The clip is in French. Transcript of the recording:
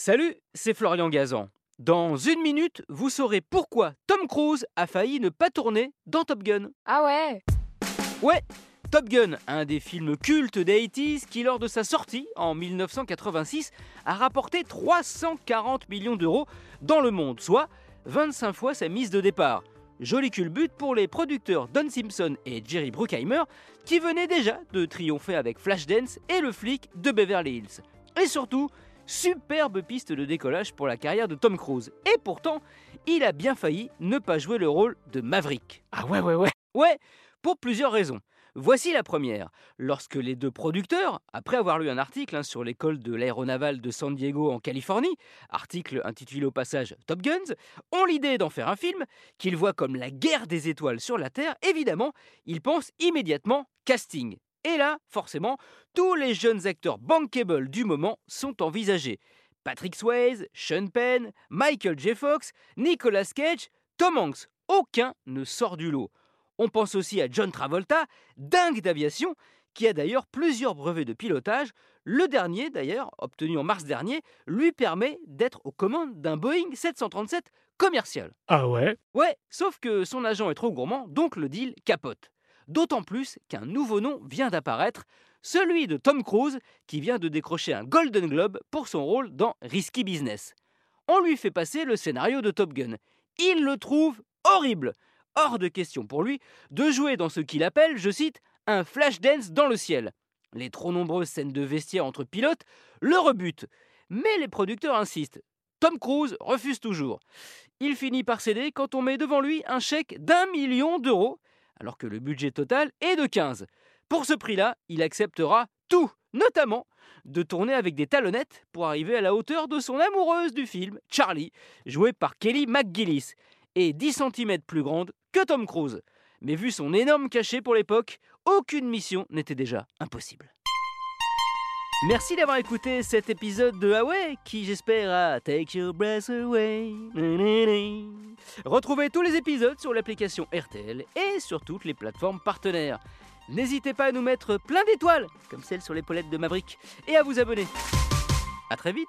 Salut, c'est Florian Gazan. Dans une minute, vous saurez pourquoi Tom Cruise a failli ne pas tourner dans Top Gun. Ah ouais Ouais, Top Gun, un des films cultes des 80s qui, lors de sa sortie en 1986, a rapporté 340 millions d'euros dans le monde, soit 25 fois sa mise de départ. Joli culbut pour les producteurs Don Simpson et Jerry Bruckheimer qui venaient déjà de triompher avec Flashdance et le flic de Beverly Hills. Et surtout, superbe piste de décollage pour la carrière de Tom Cruise. Et pourtant, il a bien failli ne pas jouer le rôle de Maverick. Ah ouais, ouais, ouais. Ouais, pour plusieurs raisons. Voici la première. Lorsque les deux producteurs, après avoir lu un article hein, sur l'école de l'aéronaval de San Diego en Californie, article intitulé au passage Top Guns, ont l'idée d'en faire un film qu'ils voient comme la guerre des étoiles sur la Terre, évidemment, ils pensent immédiatement casting. Et là, forcément, tous les jeunes acteurs bankable du moment sont envisagés. Patrick Swayze, Sean Penn, Michael J. Fox, Nicolas Cage, Tom Hanks, aucun ne sort du lot. On pense aussi à John Travolta, dingue d'aviation, qui a d'ailleurs plusieurs brevets de pilotage. Le dernier, d'ailleurs, obtenu en mars dernier, lui permet d'être aux commandes d'un Boeing 737 commercial. Ah ouais? Ouais, sauf que son agent est trop gourmand, donc le deal capote. D'autant plus qu'un nouveau nom vient d'apparaître, celui de Tom Cruise, qui vient de décrocher un Golden Globe pour son rôle dans Risky Business. On lui fait passer le scénario de Top Gun. Il le trouve horrible hors de question pour lui de jouer dans ce qu'il appelle, je cite, un flash dance dans le ciel. Les trop nombreuses scènes de vestiaire entre pilotes le rebutent. Mais les producteurs insistent. Tom Cruise refuse toujours. Il finit par céder quand on met devant lui un chèque d'un million d'euros, alors que le budget total est de 15. Pour ce prix-là, il acceptera tout, notamment de tourner avec des talonnettes pour arriver à la hauteur de son amoureuse du film, Charlie, jouée par Kelly McGillis, et 10 cm plus grande que Tom Cruise. Mais vu son énorme cachet pour l'époque, aucune mission n'était déjà impossible. Merci d'avoir écouté cet épisode de Huawei qui j'espère a Take Your Breath Away. Retrouvez tous les épisodes sur l'application RTL et sur toutes les plateformes partenaires. N'hésitez pas à nous mettre plein d'étoiles, comme celle sur l'épaulette de Maverick, et à vous abonner. A très vite